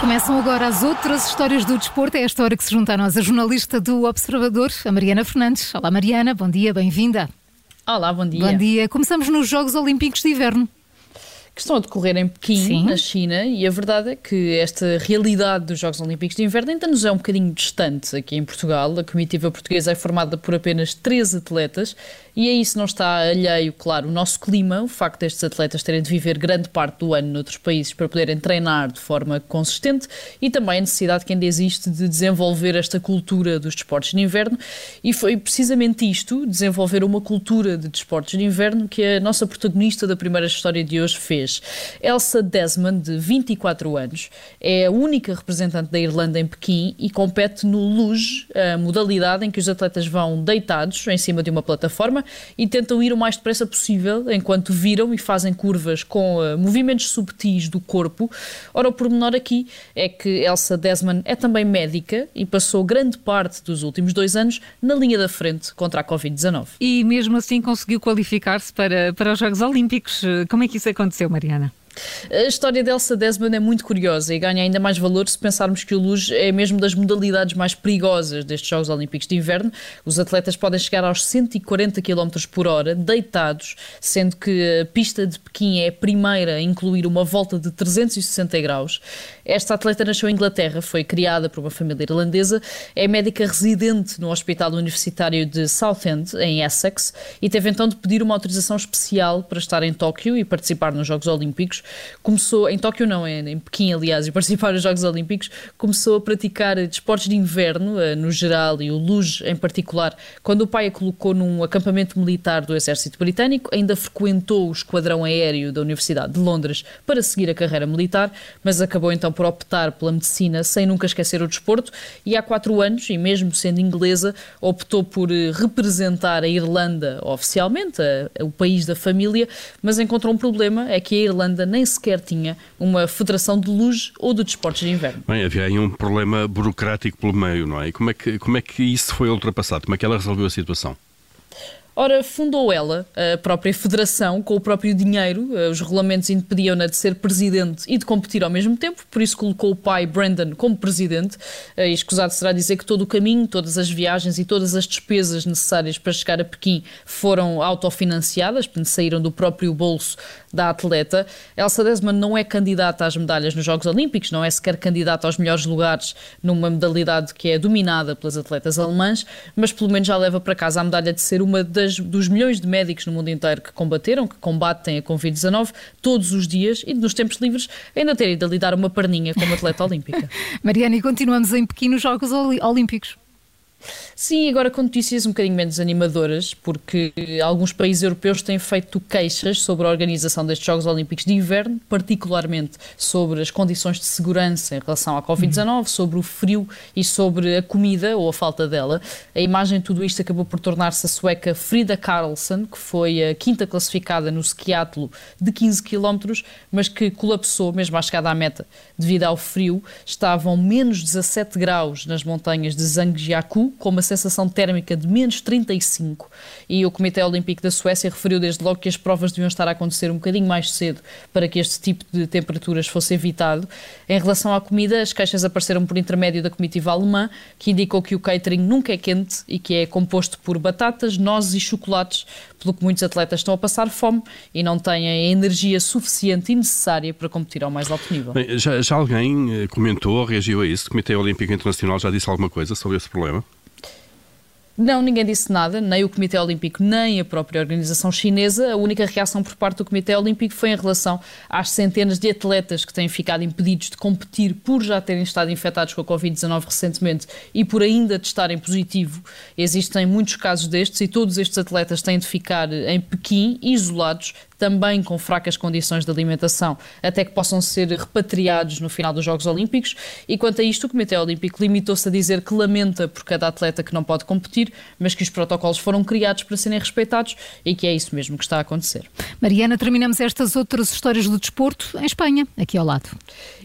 Começam agora as outras histórias do desporto. É esta hora que se junta a nós a jornalista do Observador, a Mariana Fernandes. Olá, Mariana, bom dia, bem-vinda. Olá, bom dia. Bom dia. Começamos nos Jogos Olímpicos de Inverno que estão a decorrer em Pequim, Sim. na China, e a verdade é que esta realidade dos Jogos Olímpicos de Inverno ainda nos é um bocadinho distante aqui em Portugal. A comitiva portuguesa é formada por apenas três atletas e a isso não está alheio, claro, o nosso clima, o facto destes atletas terem de viver grande parte do ano noutros países para poderem treinar de forma consistente e também a necessidade que ainda existe de desenvolver esta cultura dos desportos de inverno. E foi precisamente isto, desenvolver uma cultura de desportos de inverno, que a nossa protagonista da primeira história de hoje fez. Elsa Desmond, de 24 anos, é a única representante da Irlanda em Pequim e compete no luge, a modalidade em que os atletas vão deitados em cima de uma plataforma e tentam ir o mais depressa possível enquanto viram e fazem curvas com uh, movimentos subtis do corpo. Ora, o pormenor aqui é que Elsa Desmond é também médica e passou grande parte dos últimos dois anos na linha da frente contra a Covid-19. E mesmo assim conseguiu qualificar-se para, para os Jogos Olímpicos. Como é que isso aconteceu, Mariana? A história de Elsa Desmond é muito curiosa e ganha ainda mais valor se pensarmos que o luge é mesmo das modalidades mais perigosas destes Jogos Olímpicos de Inverno. Os atletas podem chegar aos 140 km por hora, deitados, sendo que a pista de Pequim é a primeira a incluir uma volta de 360 graus. Esta atleta nasceu em Inglaterra, foi criada por uma família irlandesa, é médica residente no Hospital Universitário de Southend, em Essex, e teve então de pedir uma autorização especial para estar em Tóquio e participar nos Jogos Olímpicos começou, em Tóquio não, é em Pequim, aliás, e participar nos Jogos Olímpicos, começou a praticar desportos de inverno, eh, no geral, e o luge em particular, quando o pai a colocou num acampamento militar do Exército Britânico, ainda frequentou o esquadrão aéreo da Universidade de Londres para seguir a carreira militar, mas acabou então por optar pela medicina sem nunca esquecer o desporto, e há quatro anos, e mesmo sendo inglesa, optou por eh, representar a Irlanda oficialmente, a, o país da família, mas encontrou um problema, é que a Irlanda nem sequer tinha uma federação de luz ou de desportos de inverno. Bem, havia aí um problema burocrático pelo meio, não é? E como é que, como é que isso foi ultrapassado? Como é que ela resolveu a situação? Ora, fundou ela a própria federação com o próprio dinheiro. Eh, os regulamentos impediam-na de ser presidente e de competir ao mesmo tempo, por isso colocou o pai Brandon como presidente. Eh, e escusado será dizer que todo o caminho, todas as viagens e todas as despesas necessárias para chegar a Pequim foram autofinanciadas, portanto, saíram do próprio bolso da atleta. Elsa Desmond não é candidata às medalhas nos Jogos Olímpicos, não é sequer candidata aos melhores lugares numa modalidade que é dominada pelas atletas alemãs, mas pelo menos já leva para casa a medalha de ser uma das das, dos milhões de médicos no mundo inteiro que combateram, que combatem a Covid-19 todos os dias e nos tempos livres ainda terem de lidar uma perninha como atleta olímpica. Mariana, e continuamos em pequenos Jogos Olímpicos. Sim, agora com notícias um bocadinho menos animadoras, porque alguns países europeus têm feito queixas sobre a organização destes Jogos Olímpicos de Inverno, particularmente sobre as condições de segurança em relação à Covid-19, sobre o frio e sobre a comida ou a falta dela. A imagem de tudo isto acabou por tornar-se a sueca Frida Karlsson, que foi a quinta classificada no skiatlo de 15 km, mas que colapsou mesmo à chegada à meta devido ao frio. Estavam menos 17 graus nas montanhas de Zhangjiakou, com uma sensação térmica de menos 35 e o Comitê Olímpico da Suécia referiu desde logo que as provas deviam estar a acontecer um bocadinho mais cedo para que este tipo de temperaturas fosse evitado. Em relação à comida, as queixas apareceram por intermédio da comitiva alemã, que indicou que o catering nunca é quente e que é composto por batatas, nozes e chocolates, pelo que muitos atletas estão a passar fome e não têm a energia suficiente e necessária para competir ao mais alto nível. Bem, já, já alguém eh, comentou, reagiu a isso? O Comitê Olímpico Internacional já disse alguma coisa sobre esse problema? Não, ninguém disse nada, nem o Comitê Olímpico, nem a própria organização chinesa. A única reação por parte do Comitê Olímpico foi em relação às centenas de atletas que têm ficado impedidos de competir por já terem estado infectados com a Covid-19 recentemente e por ainda testarem positivo. Existem muitos casos destes e todos estes atletas têm de ficar em Pequim, isolados, também com fracas condições de alimentação, até que possam ser repatriados no final dos Jogos Olímpicos. E quanto a isto, o Comitê Olímpico limitou-se a dizer que lamenta por cada atleta que não pode competir, mas que os protocolos foram criados para serem respeitados e que é isso mesmo que está a acontecer. Mariana, terminamos estas outras histórias do desporto em Espanha, aqui ao lado.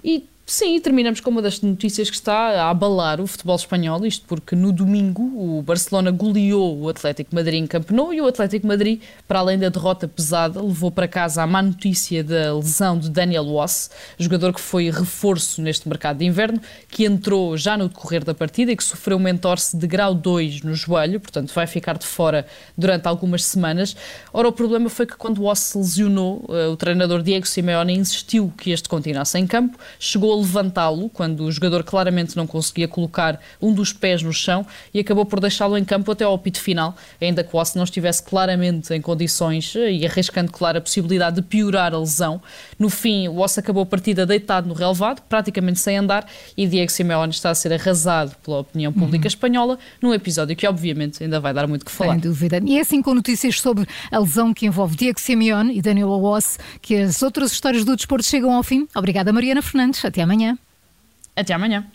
E Sim, terminamos com uma das notícias que está a abalar o futebol espanhol, isto porque no domingo o Barcelona goleou o Atlético Madrid em Camp Nou e o Atlético Madrid, para além da derrota pesada, levou para casa a má notícia da lesão de Daniel Wass, jogador que foi reforço neste mercado de inverno, que entrou já no decorrer da partida e que sofreu uma entorse de grau 2 no joelho, portanto vai ficar de fora durante algumas semanas. Ora, o problema foi que quando Wass se lesionou, eh, o treinador Diego Simeone insistiu que este continuasse em campo, chegou levantá-lo quando o jogador claramente não conseguia colocar um dos pés no chão e acabou por deixá-lo em campo até ao apito final, ainda que o Osse não estivesse claramente em condições eh, e arriscando, claro, a possibilidade de piorar a lesão. No fim, o Osse acabou a partida deitado no relevado, praticamente sem andar, e Diego Simeone está a ser arrasado pela opinião pública uhum. espanhola, num episódio que, obviamente, ainda vai dar muito que falar. Sem dúvida. E é assim com notícias sobre a lesão que envolve Diego Simeone e Daniel Osse que as outras histórias do desporto chegam ao fim. Obrigada, Mariana Fernandes. Até amanhã. Até amanhã.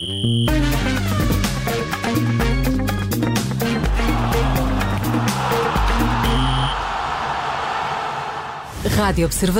Rádio Observador.